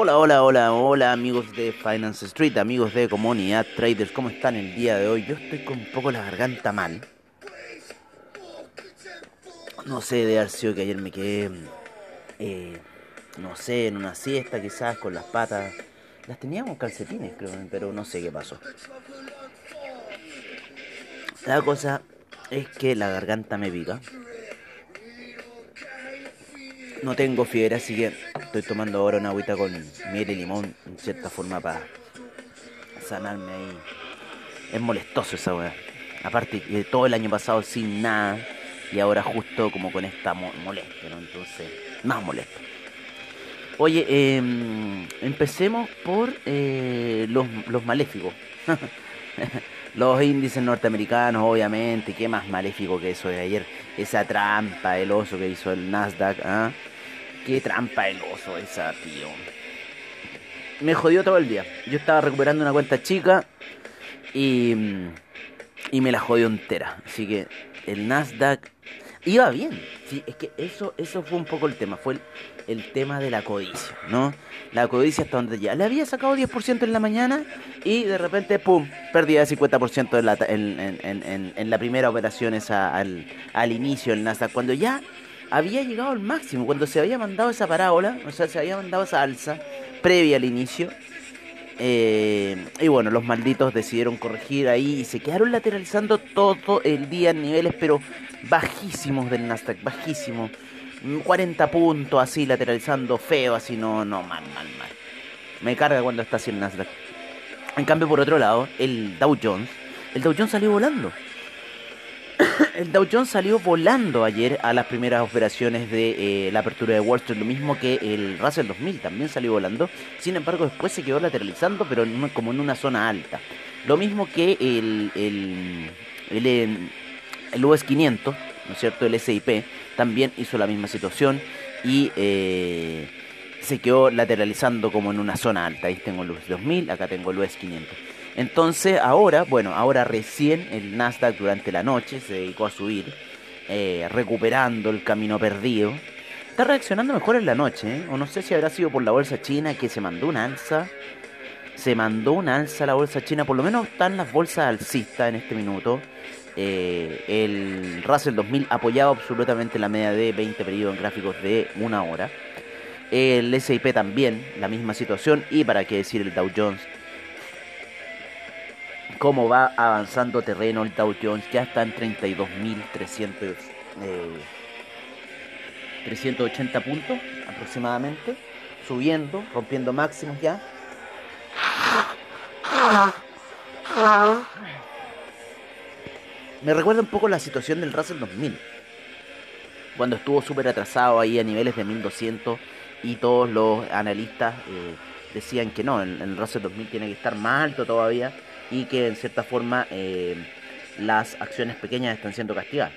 Hola, hola, hola, hola amigos de Finance Street, amigos de comunidad traders, ¿cómo están el día de hoy? Yo estoy con un poco la garganta mal. No sé, de haber sido que ayer me quedé, eh, no sé, en una siesta quizás con las patas. Las teníamos calcetines, creo, pero no sé qué pasó. La cosa es que la garganta me pica. No tengo fiebre, así que estoy tomando ahora una agüita con miel y limón, en cierta forma, para sanarme ahí. Es molestoso esa weá. Aparte, todo el año pasado sin nada, y ahora justo como con esta mo molestia, ¿no? Entonces, más molesto. Oye, eh, empecemos por eh, los, los maléficos. los índices norteamericanos, obviamente, qué más maléfico que eso de ayer. Esa trampa, el oso que hizo el Nasdaq, ¿ah? Qué trampa el oso esa, tío. Me jodió todo el día. Yo estaba recuperando una cuenta chica y, y me la jodió entera. Así que el Nasdaq iba bien. Sí, es que eso, eso fue un poco el tema. Fue el, el tema de la codicia, ¿no? La codicia hasta donde ya le había sacado 10% en la mañana y de repente, ¡pum!, perdía el 50% en la, en, en, la primera operación esa, al, al inicio del Nasdaq, cuando ya había llegado al máximo, cuando se había mandado esa parábola, o sea, se había mandado esa alza previa al inicio. Eh, y bueno, los malditos decidieron corregir ahí y se quedaron lateralizando todo el día en niveles, pero bajísimos del Nasdaq, bajísimos. 40 puntos así, lateralizando feo, así, no, no, mal, mal, mal. Me carga cuando está así el Nasdaq. En cambio, por otro lado, el Dow Jones, el Dow Jones salió volando. el Dow Jones salió volando ayer a las primeras operaciones de eh, la apertura de Wall Street, lo mismo que el Russell 2000 también salió volando. Sin embargo, después se quedó lateralizando, pero como en una zona alta. Lo mismo que el, el, el, el US 500, ¿no es cierto? El SIP también hizo la misma situación y eh, se quedó lateralizando como en una zona alta. Ahí tengo el US 2000, acá tengo el US 500. Entonces ahora, bueno, ahora recién el Nasdaq durante la noche se dedicó a subir, eh, recuperando el camino perdido. Está reaccionando mejor en la noche, ¿eh? o no sé si habrá sido por la bolsa china que se mandó una alza. Se mandó una alza la bolsa china, por lo menos están las bolsas alcistas en este minuto. Eh, el Russell 2000 apoyado absolutamente la media de 20 periodos en gráficos de una hora. El SIP también, la misma situación. Y para qué decir el Dow Jones. Cómo va avanzando terreno el Dow Jones. Ya está en 32.300. Eh, 380 puntos aproximadamente. Subiendo, rompiendo máximos ya. Me recuerda un poco la situación del Russell 2000. Cuando estuvo súper atrasado ahí a niveles de 1200 y todos los analistas eh, decían que no, el, el, Russell 2000 tiene que estar más alto todavía y que en cierta forma eh, las acciones pequeñas están siendo castigadas.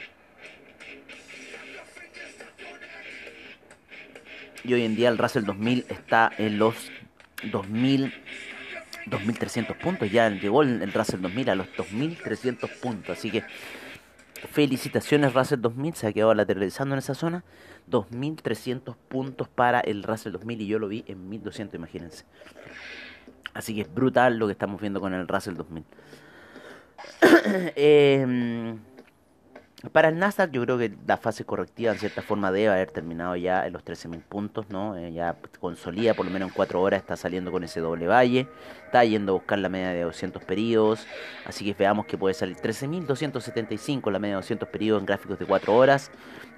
Y hoy en día el Russell 2000 está en los 2000 2.300 puntos, ya llegó el, el, Russell 2000 a los 2.300 puntos, así que felicitaciones Russell 2000, se ha quedado lateralizando en esa zona, 2.300 puntos para el Russell 2000 y yo lo vi en 1.200, imagínense. Así que es brutal lo que estamos viendo con el Russell 2000. eh, para el Nasdaq yo creo que la fase correctiva en cierta forma debe haber terminado ya en los 13.000 puntos, ¿no? Eh, ya consolida por lo menos en 4 horas, está saliendo con ese doble valle, está yendo a buscar la media de 200 periodos, así que veamos que puede salir 13.275 la media de 200 periodos en gráficos de 4 horas,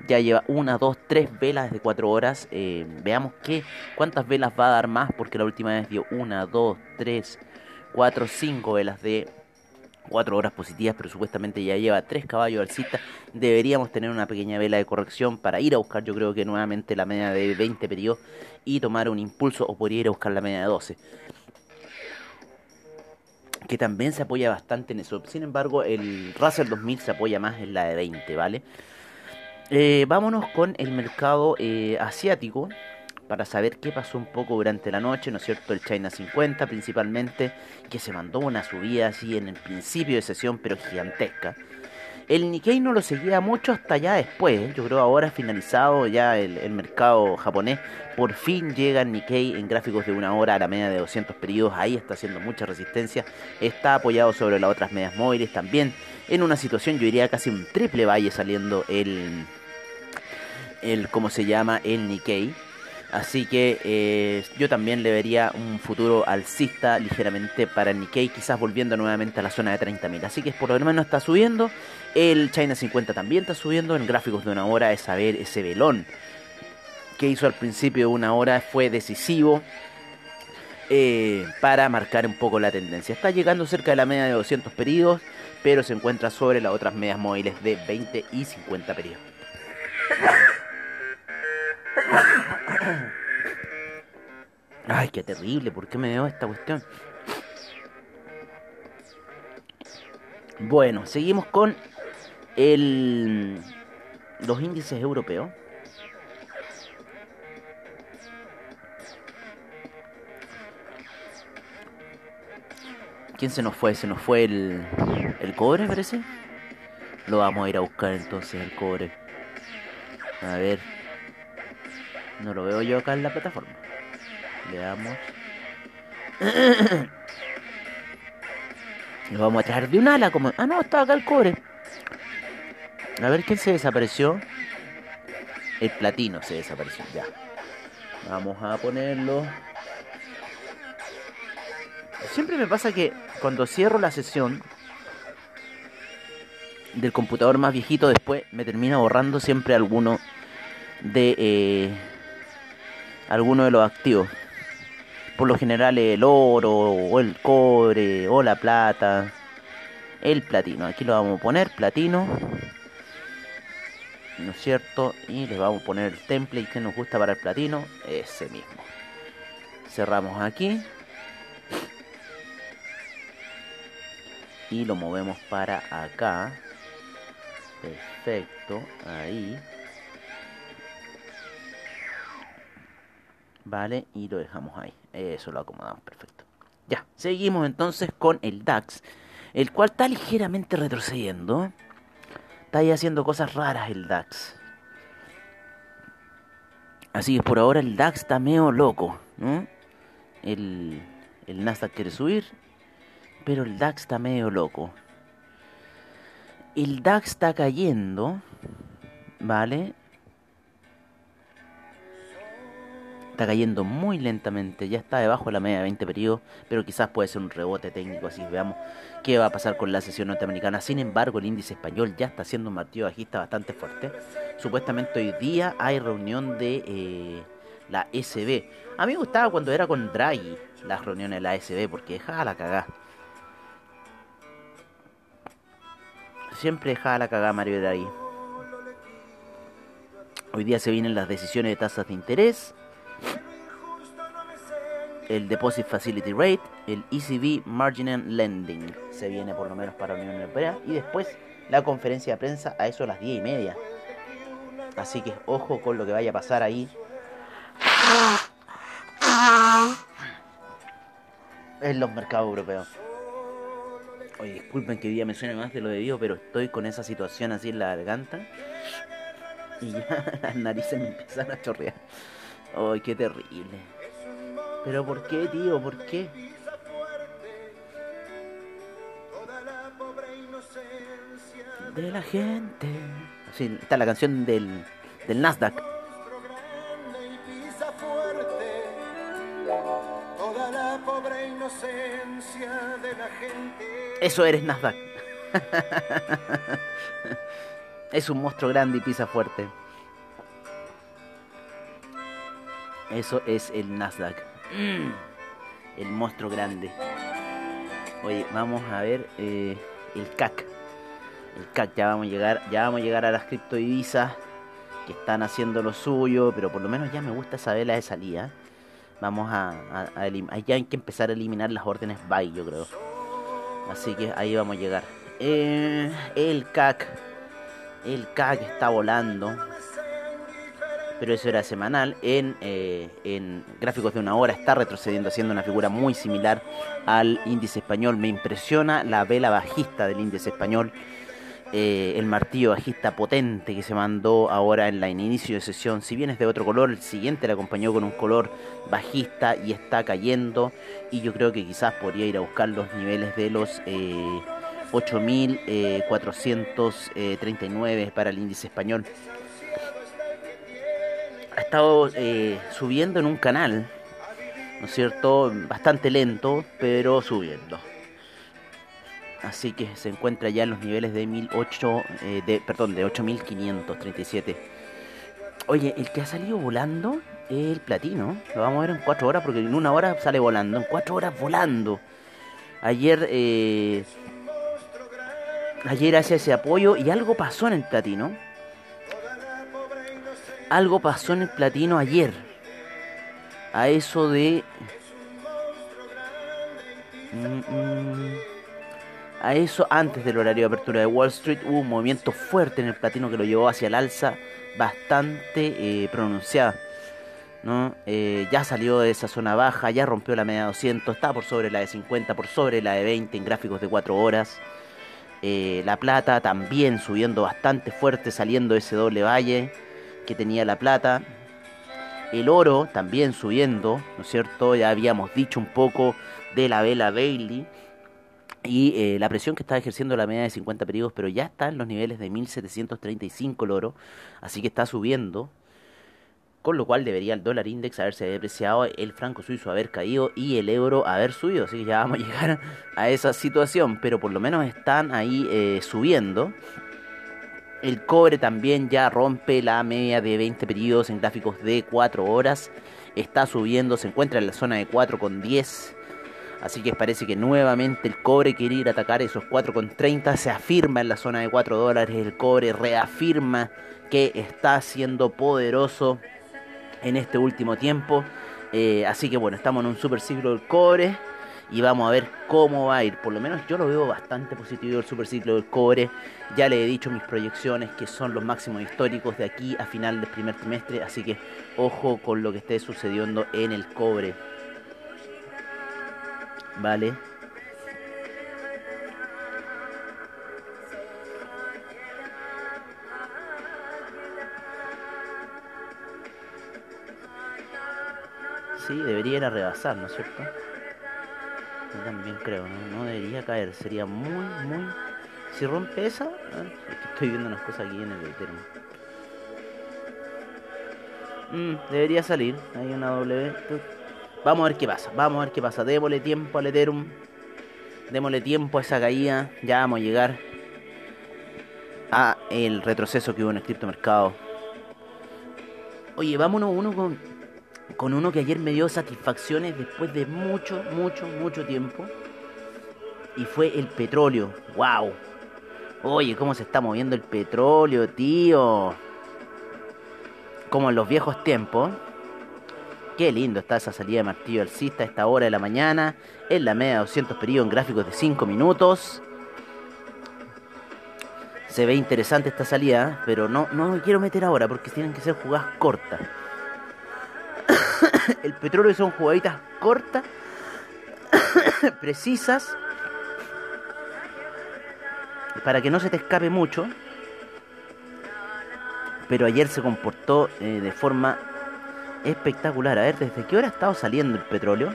ya lleva 1, 2, 3 velas de 4 horas, eh, veamos que, cuántas velas va a dar más, porque la última vez dio 1, 2, 3, 4, 5 velas de 4 horas positivas, pero supuestamente ya lleva 3 caballos alcistas. Deberíamos tener una pequeña vela de corrección para ir a buscar, yo creo que nuevamente la media de 20 periodos y tomar un impulso, o podría ir a buscar la media de 12. Que también se apoya bastante en eso. Sin embargo, el Russell 2000 se apoya más en la de 20, ¿vale? Eh, vámonos con el mercado eh, asiático para saber qué pasó un poco durante la noche, ¿no es cierto? El China 50 principalmente, que se mandó una subida así en el principio de sesión, pero gigantesca. El Nikkei no lo seguía mucho hasta ya después. ¿eh? Yo creo ahora finalizado ya el, mercado japonés. Por fin llega el Nikkei en gráficos de una hora a la media de 200 periodos. Ahí está haciendo mucha resistencia. Está apoyado sobre las otras medias móviles también. En una situación, yo diría casi un triple valle saliendo el. el ¿Cómo se llama? El Nikkei. Así que eh, yo también le vería un futuro alcista ligeramente para el Nikkei, quizás volviendo nuevamente a la zona de 30.000. Así que por lo menos está subiendo. El China 50 también está subiendo. En gráficos de una hora es saber ese velón que hizo al principio de una hora fue decisivo. Eh, para marcar un poco la tendencia. Está llegando cerca de la media de 200 periodos, pero se encuentra sobre las otras medias móviles de 20 y 50 periodos. Ay, qué terrible, ¿por qué me dio esta cuestión? Bueno, seguimos con el, los índices europeos. ¿Quién se nos fue? Se nos fue el, el cobre, parece. Lo vamos a ir a buscar entonces, el cobre. A ver. No lo veo yo acá en la plataforma. Veamos. Lo vamos a traer de un ala como... Ah, no, está acá el cobre. A ver quién se desapareció. El platino se desapareció, ya. Vamos a ponerlo. Siempre me pasa que cuando cierro la sesión del computador más viejito, después me termina borrando siempre alguno de eh, alguno de los activos. Por lo general el oro o el cobre o la plata. El platino. Aquí lo vamos a poner, platino. ¿No es cierto? Y le vamos a poner el template que nos gusta para el platino. Ese mismo. Cerramos aquí. Y lo movemos para acá. Perfecto. Ahí. Vale, y lo dejamos ahí. Eso lo acomodamos perfecto. Ya, seguimos entonces con el DAX, el cual está ligeramente retrocediendo. Está ahí haciendo cosas raras el DAX. Así que por ahora el DAX está medio loco. El, el Nasdaq quiere subir, pero el DAX está medio loco. El DAX está cayendo, ¿vale? Está cayendo muy lentamente, ya está debajo de la media de 20 periodos, pero quizás puede ser un rebote técnico, así veamos qué va a pasar con la sesión norteamericana. Sin embargo, el índice español ya está haciendo un martillo bajista bastante fuerte. Supuestamente hoy día hay reunión de eh, la SB. A mí me gustaba cuando era con Draghi las reuniones de la SB, porque dejaba la cagada. Siempre dejaba la cagada Mario Draghi. Hoy día se vienen las decisiones de tasas de interés el Deposit Facility Rate, el ECB Marginal Lending, se viene por lo menos para la Unión Europea, y después la conferencia de prensa a eso a las 10 y media. Así que ojo con lo que vaya a pasar ahí. En los mercados europeos. Oye, disculpen que día me suene más de lo debido, pero estoy con esa situación así en la garganta. Y ya las narices me empiezan a chorrear. Ay, qué terrible. Pero ¿por qué, tío? ¿Por qué? de la gente. Sí, está la canción del, del Nasdaq. Eso eres Nasdaq. es un monstruo grande y pisa fuerte. Eso es el Nasdaq. El monstruo grande. Oye, vamos a ver eh, el CAC. El CAC ya vamos a llegar, ya vamos a llegar a las criptodivisas que están haciendo lo suyo, pero por lo menos ya me gusta esa vela de salida. Vamos a, a, ya hay que empezar a eliminar las órdenes buy, yo creo. Así que ahí vamos a llegar. Eh, el CAC. El CAC está volando. Pero eso era semanal. En, eh, en gráficos de una hora está retrocediendo, haciendo una figura muy similar al índice español. Me impresiona la vela bajista del índice español. Eh, el martillo bajista potente que se mandó ahora en la inicio de sesión. Si bien es de otro color, el siguiente le acompañó con un color bajista y está cayendo. Y yo creo que quizás podría ir a buscar los niveles de los 8.439 eh, eh, para el índice español. Ha estado subiendo en un canal, ¿no es cierto? Bastante lento, pero subiendo así que se encuentra ya en los niveles de 1008, eh, de, perdón, de 8537. Oye, el que ha salido volando es el platino. Lo vamos a ver en 4 horas porque en una hora sale volando. En 4 horas volando. Ayer, eh, ayer hace ese apoyo y algo pasó en el platino. Algo pasó en el platino ayer. A eso de... Mm, mm, a eso, antes del horario de apertura de Wall Street, hubo un movimiento fuerte en el platino que lo llevó hacia el alza, bastante eh, pronunciada. ¿no? Eh, ya salió de esa zona baja, ya rompió la media de 200, está por sobre la de 50, por sobre la de 20 en gráficos de 4 horas. Eh, la plata también subiendo bastante fuerte, saliendo de ese doble valle que tenía la plata. El oro también subiendo, ¿no es cierto? Ya habíamos dicho un poco de la vela Bailey y eh, la presión que está ejerciendo la media de 50 periodos, pero ya está en los niveles de 1735 el oro, así que está subiendo, con lo cual debería el dólar index haberse depreciado, el franco suizo haber caído y el euro haber subido, así que ya vamos a llegar a esa situación, pero por lo menos están ahí eh, subiendo. El cobre también ya rompe la media de 20 periodos en gráficos de 4 horas, está subiendo, se encuentra en la zona de 4,10 Así que parece que nuevamente el cobre quiere ir a atacar esos 4,30. Se afirma en la zona de 4 dólares. El cobre reafirma que está siendo poderoso en este último tiempo. Eh, así que bueno, estamos en un super ciclo del cobre. Y vamos a ver cómo va a ir. Por lo menos yo lo veo bastante positivo el super ciclo del cobre. Ya le he dicho mis proyecciones que son los máximos históricos de aquí a final del primer trimestre. Así que ojo con lo que esté sucediendo en el cobre. Vale. Sí, debería ir a rebasar, ¿no es cierto? También creo, ¿no? debería caer, sería muy, muy... Si rompe esa... ¿eh? estoy viendo unas cosas aquí en el Ethereum. Mm, debería salir, hay una W. Vamos a ver qué pasa, vamos a ver qué pasa. Démosle tiempo al Ethereum. Démosle tiempo a esa caída. Ya vamos a llegar a el retroceso que hubo en el criptomercado. Oye, vámonos uno con, con uno que ayer me dio satisfacciones después de mucho, mucho, mucho tiempo. Y fue el petróleo. ¡Wow! Oye, cómo se está moviendo el petróleo, tío. Como en los viejos tiempos. Qué lindo está esa salida de martillo alcista a esta hora de la mañana. En la media de 200 periodos en gráficos de 5 minutos. Se ve interesante esta salida, pero no, no me quiero meter ahora porque tienen que ser jugadas cortas. El petróleo son jugaditas cortas, precisas, para que no se te escape mucho. Pero ayer se comportó eh, de forma espectacular. A ver, ¿desde qué hora ha estado saliendo el petróleo?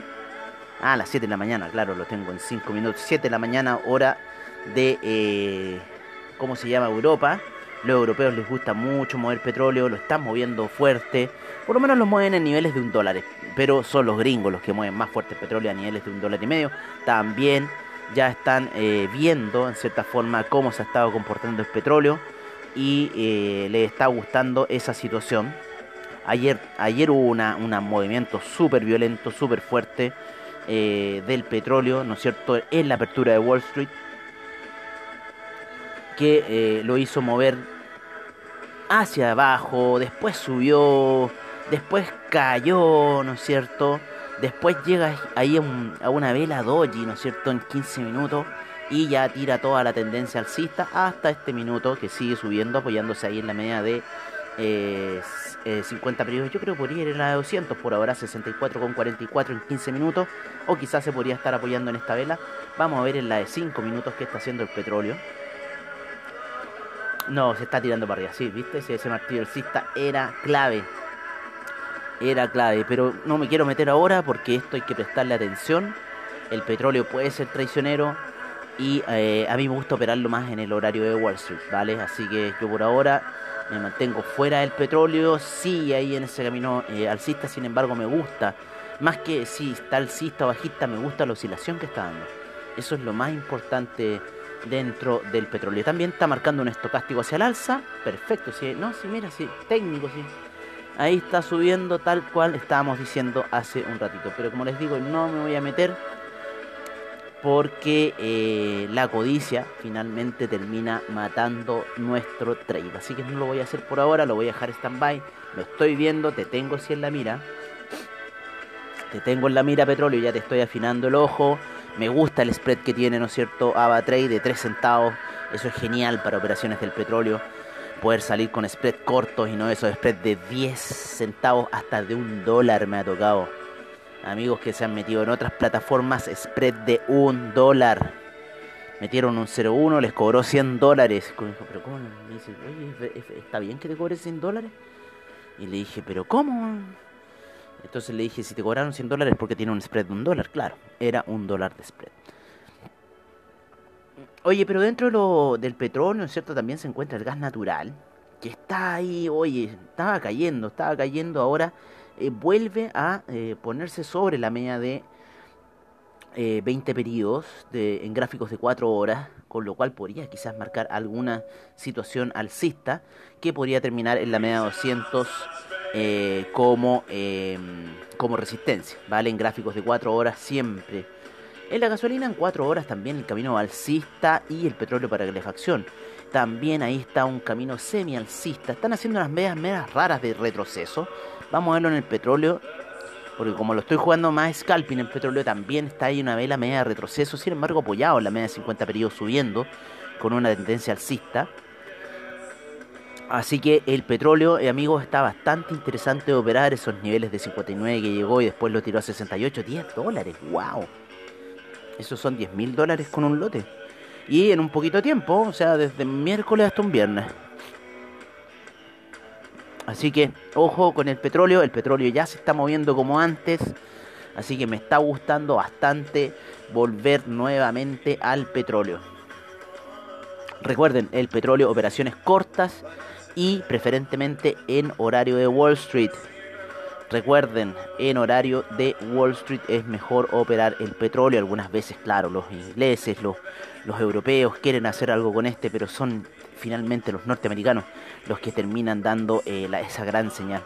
Ah, a las 7 de la mañana, claro, lo tengo en 5 minutos. 7 de la mañana, hora de, eh, ¿cómo se llama? Europa. Los europeos les gusta mucho mover petróleo, lo están moviendo fuerte. Por lo menos lo mueven en niveles de un dólar. Pero son los gringos los que mueven más fuerte el petróleo a niveles de un dólar y medio. También ya están eh, viendo en cierta forma cómo se ha estado comportando el petróleo. Y eh, les está gustando esa situación. Ayer, ayer hubo una, un movimiento súper violento, súper fuerte eh, del petróleo, ¿no es cierto?, en la apertura de Wall Street que eh, lo hizo mover hacia abajo, después subió, después cayó, ¿no es cierto? Después llega ahí a, una vela doji, ¿no es cierto?, en 15 minutos y ya tira toda la tendencia alcista hasta este minuto que sigue subiendo, apoyándose ahí en la media de 50 eh, periodos. Yo creo que podría ir en la de 200 por ahora, 64,44 en 15 minutos, o quizás se podría estar apoyando en esta vela. Vamos a ver en la de 5 minutos qué está haciendo el petróleo. No, se está tirando para arriba, sí, ¿viste? Ese, ese martillo alcista era clave. Era clave, pero no me quiero meter ahora porque esto hay que prestarle atención. El petróleo puede ser traicionero y eh, a mí me gusta operarlo más en el horario de Wall Street, ¿vale? Así que yo por ahora me mantengo fuera del petróleo, sí, ahí en ese camino eh, alcista, sin embargo me gusta. Más que si está alcista o bajista, me gusta la oscilación que está dando. Eso es lo más importante dentro del petróleo. También está marcando un estocástico hacia el alza. Perfecto, sí. No, sí, mira, sí. Técnico, sí. Ahí está subiendo tal cual estábamos diciendo hace un ratito. Pero como les digo, no me voy a meter porque eh, la codicia finalmente termina matando nuestro trade. Así que no lo voy a hacer por ahora, lo voy a dejar stand-by. Lo estoy viendo, te tengo así en la mira. Te tengo en la mira petróleo, ya te estoy afinando el ojo. Me gusta el spread que tiene, ¿no es cierto? AvaTrade de 3 centavos. Eso es genial para operaciones del petróleo. Poder salir con spread cortos y no esos spread de 10 centavos hasta de un dólar me ha tocado. Amigos que se han metido en otras plataformas, spread de un dólar. Metieron un 0.1, les cobró 100 dólares. Pero ¿cómo? Me dice, oye, ¿está bien que te cobre 100 dólares? Y le dije, ¿pero cómo? Entonces le dije, si te cobraron 100 dólares porque tiene un spread de un dólar. Claro, era un dólar de spread. Oye, pero dentro del petróleo, cierto? También se encuentra el gas natural, que está ahí, oye, estaba cayendo, estaba cayendo, ahora eh, vuelve a eh, ponerse sobre la media de 20 eh, periodos de, en gráficos de 4 horas, con lo cual podría quizás marcar alguna situación alcista que podría terminar en la media de 200 eh, como, em, como resistencia, ¿vale? En gráficos de 4 horas siempre. En la gasolina en 4 horas también el camino alcista y el petróleo para calefacción. También ahí está un camino semi-alcista. Están haciendo unas medias medias raras de retroceso. Vamos a verlo en el petróleo. Porque como lo estoy jugando más scalping, el petróleo también está ahí una vela media de retroceso. Sin embargo, apoyado en la media de 50 periodos subiendo. Con una tendencia alcista. Así que el petróleo, eh, amigos, está bastante interesante operar esos niveles de 59 que llegó y después lo tiró a 68, 10 dólares, wow. Esos son 10 mil dólares con un lote. Y en un poquito tiempo, o sea, desde miércoles hasta un viernes. Así que, ojo con el petróleo, el petróleo ya se está moviendo como antes. Así que me está gustando bastante volver nuevamente al petróleo. Recuerden, el petróleo, operaciones cortas y preferentemente en horario de Wall Street. Recuerden, en horario de Wall Street es mejor operar el petróleo. Algunas veces, claro, los ingleses, los, los europeos quieren hacer algo con este, pero son finalmente los norteamericanos los que terminan dando eh, esa gran señal.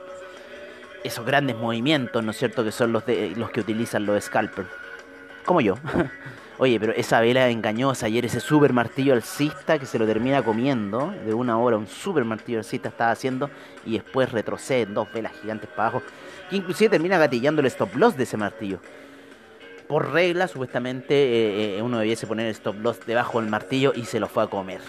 Esos grandes movimientos, ¿no es cierto?, que son los, de, los que utilizan los scalpers. Como yo. Oye, pero esa vela engañosa ayer, ese super martillo alcista que se lo termina comiendo de una hora, un super martillo alcista estaba haciendo y después retrocede dos velas gigantes para abajo, que inclusive termina gatillando el stop loss de ese martillo. Por regla, supuestamente, eh, eh, uno debiese poner el stop loss debajo del martillo y se lo fue a comer.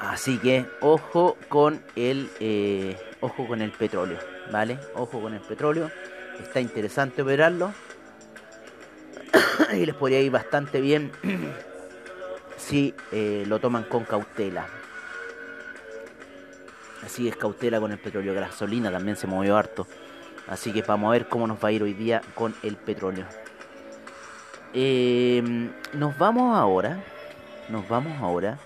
Así que ojo con el eh, ojo con el petróleo, ¿vale? Ojo con el petróleo. Está interesante operarlo y les podría ir bastante bien si eh, lo toman con cautela. Así es cautela con el petróleo. Gasolina también se movió harto. Así que vamos a ver cómo nos va a ir hoy día con el petróleo. Em, nos vamos ahora. Nos vamos ahora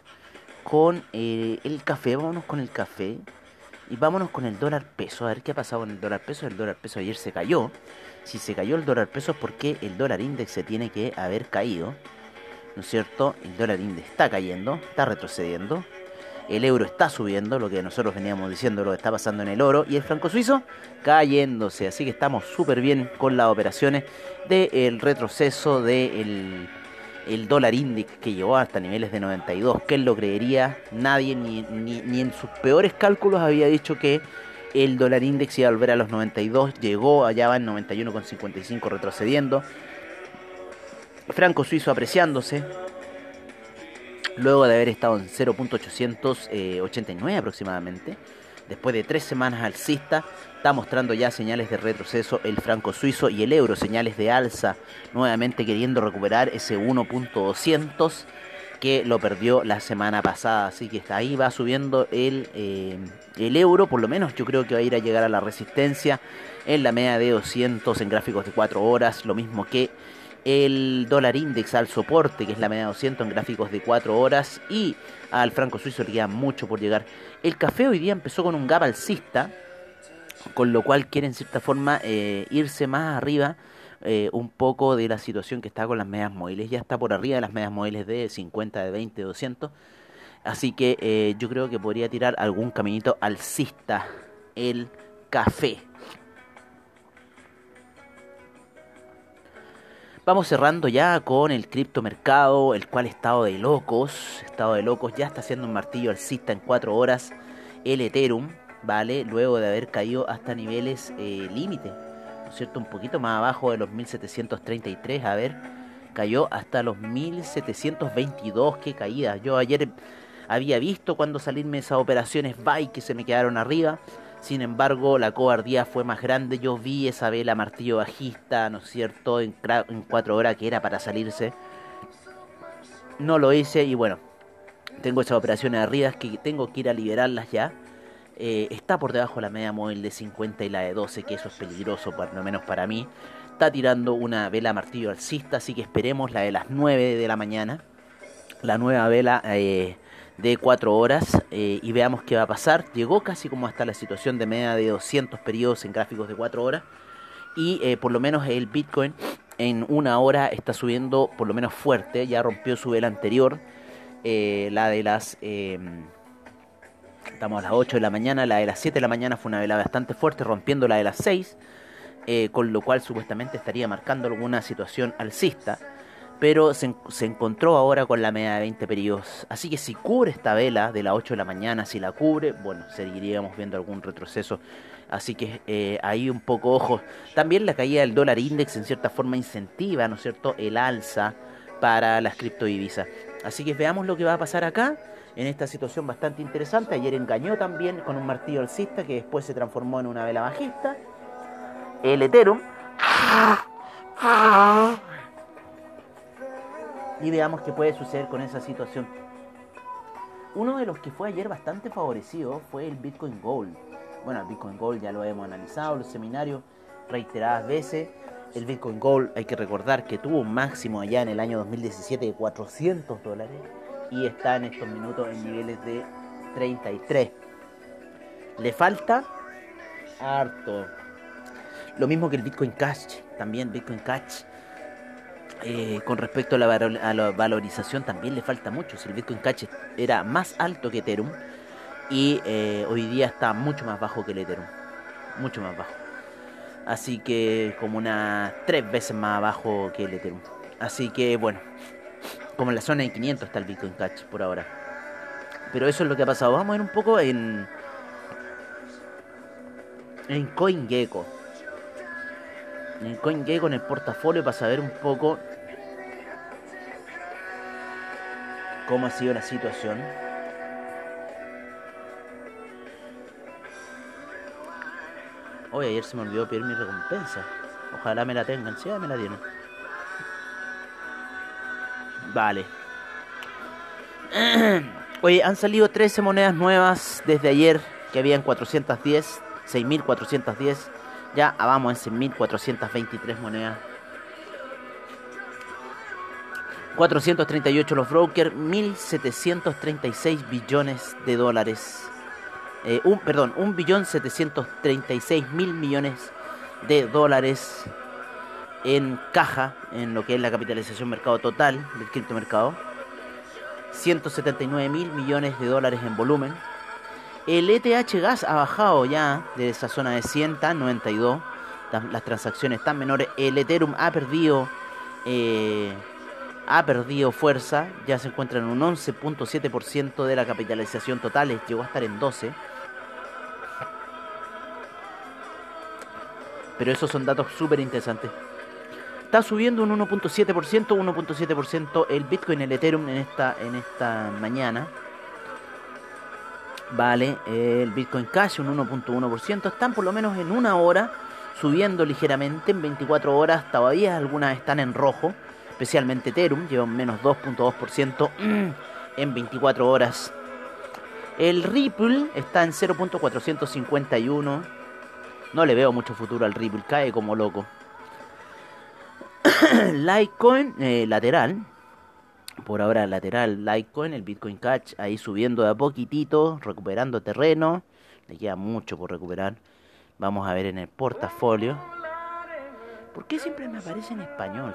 con eh, el café, vámonos con el café. Y vámonos con el dólar peso, a ver qué ha pasado con el dólar peso. El dólar peso ayer se cayó. Si se cayó el dólar peso es porque el dólar index se tiene que haber caído. ¿No es cierto? El dólar index está cayendo, está retrocediendo. El euro está subiendo, lo que nosotros veníamos diciendo, lo que está pasando en el oro. Y el franco suizo cayéndose. Así que estamos súper bien con las operaciones del retroceso del el dólar index que llegó hasta niveles de 92. ¿Quién lo creería? Nadie, ni, en sus peores cálculos había dicho que el dólar index iba a volver a los 92. Llegó, allá va en 91,55 retrocediendo. Franco suizo apreciándose. Luego de haber estado en 0.889 aproximadamente. Después de tres semanas alcista, está mostrando ya señales de retroceso el franco suizo y el euro, señales de alza, nuevamente queriendo recuperar ese 1.200 que lo perdió la semana pasada. Así que ahí va subiendo el, eh, el euro, por lo menos yo creo que va a ir a llegar a la resistencia en la media de 200 en gráficos de 4 horas, lo mismo que el dólar index al soporte, que es la media de 200 en gráficos de 4 horas, y al franco suizo le queda mucho por llegar. El café hoy día empezó con un gap alcista, con lo cual quiere en cierta forma eh, irse más arriba eh, un poco de la situación que está con las medias móviles. Ya está por arriba de las medias móviles de 50, de 20, de 200. Así que eh, yo creo que podría tirar algún caminito alcista el café. Vamos cerrando ya con el criptomercado, el cual estado de locos, estado de locos, ya está haciendo un martillo alcista en 4 horas. El Ethereum ¿vale? Luego de haber caído hasta niveles eh, límite, ¿no es cierto? Un poquito más abajo de los 1733, a ver, cayó hasta los 1722, qué caída. Yo ayer había visto cuando salirme esas operaciones buy que se me quedaron arriba. Sin embargo, la cobardía fue más grande. Yo vi esa vela martillo bajista, ¿no es cierto? En, en cuatro horas que era para salirse. No lo hice y bueno, tengo esas operaciones arriba que tengo que ir a liberarlas ya. Eh, está por debajo de la media móvil de 50 y la de 12, que eso es peligroso, por lo menos para mí. Está tirando una vela martillo alcista, así que esperemos la de las 9 de la mañana. La nueva vela eh, de 4 horas eh, y veamos qué va a pasar. Llegó casi como hasta la situación de media de 200 periodos en gráficos de 4 horas. Y por lo menos el Bitcoin en una hora está subiendo por lo menos fuerte. Ya rompió su vela anterior, la de las Estamos a las 8 de la mañana, la de las 7 de la mañana fue una vela bastante fuerte, rompiendo la de las 6, eh, con lo cual supuestamente estaría marcando alguna situación alcista, pero se, encontró ahora con la media de 20 periodos. Así que si cubre esta vela de las 8 de la mañana, si la cubre, bueno, seguiríamos viendo algún retroceso. Así que eh, ahí un poco ojo. También la caída del dólar index en cierta forma incentiva, ¿no es cierto?, el alza para las criptodivisas. Así que veamos lo que va a pasar acá en esta situación bastante interesante. Ayer engañó también con un martillo alcista que después se transformó en una vela bajista. El Ethereum. Y veamos qué puede suceder con esa situación. Uno de los que fue ayer bastante favorecido fue el Bitcoin Gold. Bueno, el Bitcoin Gold ya lo hemos analizado los seminarios reiteradas veces. El Bitcoin Gold hay que recordar que tuvo un máximo allá en el año 2017 de 400 dólares y está en estos minutos en niveles de 33. Le falta harto. Lo mismo que el Bitcoin Cash, también Bitcoin Cash. Eh, con respecto a la, valorización también le falta mucho. Si el Bitcoin Cash era más alto que Ethereum y eh, hoy día está mucho más bajo que el Ethereum. Mucho más bajo. Así que como unas tres veces más abajo que el Ethereum. Así que bueno, como en la zona de 500 está el Bitcoin Cash por ahora. Pero eso es lo que ha pasado. Vamos a ver un poco en. En CoinGecko. En CoinGecko en el portafolio para saber un poco cómo ha sido la situación. Hoy ayer se me olvidó pedir mi recompensa. Ojalá me la tengan. Sí, me la tienen. Vale. Oye, han salido 13 monedas nuevas desde ayer que habían 410, 6410. Ya vamos en 6423 monedas. 438 los brokers, 1.736 billones de dólares. Eh, un, perdón, 1.736 mil millones de dólares en caja, en lo que es la capitalización mercado total del criptomercado. 179 mil millones de dólares en volumen. El ETH Gas ha bajado ya de esa zona de 100 a 92. Las transacciones están menores. El Ethereum ha perdido, eh, ha perdido fuerza. Ya se encuentra en un 11.7% de la capitalización total. Llegó a estar en 12. Pero esos son datos súper interesantes. Está subiendo un 1.7%, 1.7% el Bitcoin, el Ethereum en esta, en esta mañana. Vale, el Bitcoin Cash un 1.1%. Están por lo menos en una hora subiendo ligeramente. En 24 horas todavía algunas están en rojo. Especialmente Ethereum, lleva un menos 2.2% en 24 horas. El Ripple está en 0.451. No le veo mucho futuro al Ripple, cae como loco. Litecoin eh, lateral. Por ahora lateral Litecoin, el Bitcoin Cash ahí subiendo de a poquitito, recuperando terreno. Le queda mucho por recuperar. Vamos a ver en el portafolio. ¿Por qué siempre me aparece en español?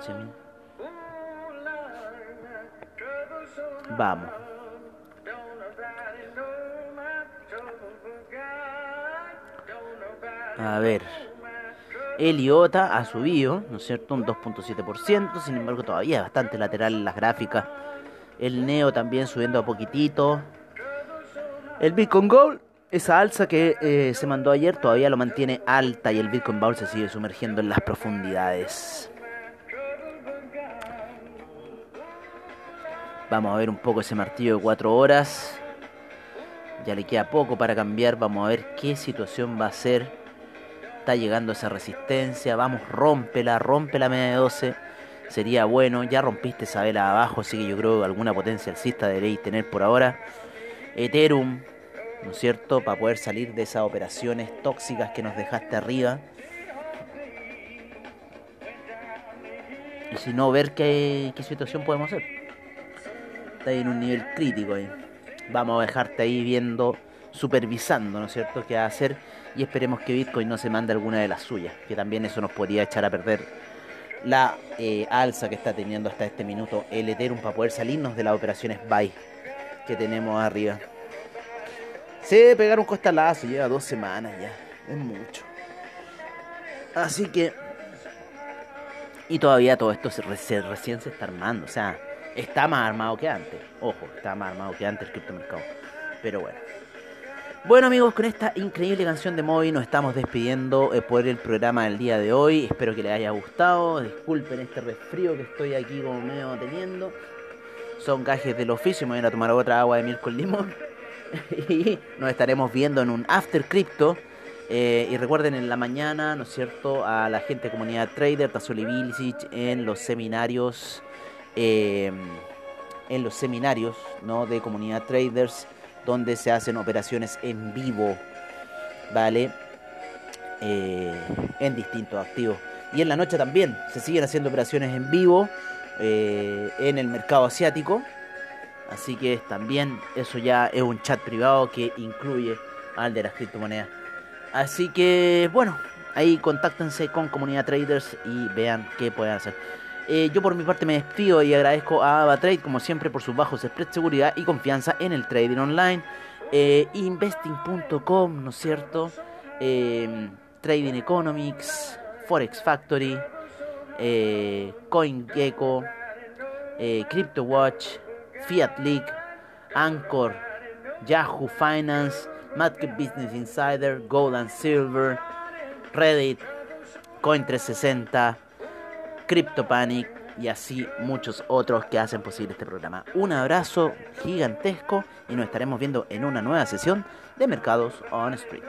Vamos. A ver. El IOTA ha subido, ¿no es cierto? Un 2.7%, sin embargo todavía es bastante lateral en las gráficas. El NEO también subiendo a poquitito. El Bitcoin Gold, esa alza que eh, se mandó ayer, todavía lo mantiene alta y el Bitcoin Gold se sigue sumergiendo en las profundidades. Vamos a ver un poco ese martillo de 4 horas. Ya le queda poco para cambiar. Vamos a ver qué situación va a ser está llegando esa resistencia, vamos, rómpela, rompe la media de 12, sería bueno, ya rompiste esa vela abajo, así que yo creo que alguna potencia alcista deberéis tener por ahora. Ethereum, ¿no es cierto?, para poder salir de esas operaciones tóxicas que nos dejaste arriba. Y si no, ver qué, situación podemos hacer. Está ahí en un nivel crítico ahí. Vamos a dejarte ahí viendo, supervisando, ¿no es cierto?, qué va a hacer y esperemos que Bitcoin no se mande alguna de las suyas, que también eso nos podría echar a perder la eh, alza que está teniendo hasta este minuto el Ethereum para poder salirnos de las operaciones buy que tenemos arriba. Se pegaron un costalazo, lleva dos semanas ya, es mucho. Así que... Y todavía todo esto se, recién se está armando, o sea, está más armado que antes. Ojo, está más armado que antes el criptomercado. Pero bueno. Bueno amigos, con esta increíble canción de Moby nos estamos despidiendo eh, por el programa del día de hoy. Espero que les haya gustado. Disculpen este resfrío que estoy aquí como medio teniendo. Son gajes del oficio. Me voy a tomar otra agua de miel con limón. y nos estaremos viendo en un After Crypto. Eh, y recuerden en la mañana, ¿no es cierto?, a la gente de comunidad trader, Tazoli Vilicic, en los seminarios, eh, en los seminarios, ¿no?, de comunidad traders donde se hacen operaciones en vivo, ¿vale? Eh, en distintos activos. Y en la noche también se siguen haciendo operaciones en vivo eh, en el mercado asiático. Así que también eso ya es un chat privado que incluye al de las criptomonedas. Así que bueno, ahí contáctense con comunidad traders y vean qué pueden hacer. Eh, yo por mi parte me despido y agradezco a AvaTrade como siempre por sus bajos spread, seguridad y confianza en el trading online. Eh, investing.com, ¿no es cierto? Eh, trading Economics, Forex Factory, CoinGecko, CryptoWatch, Fiat League, Anchor, Yahoo Finance, Market Business Insider, Gold and Silver, Reddit, Coin360. CryptoPanic y así muchos otros que hacen posible este programa. Un abrazo gigantesco y nos estaremos viendo en una nueva sesión de Mercados on Street.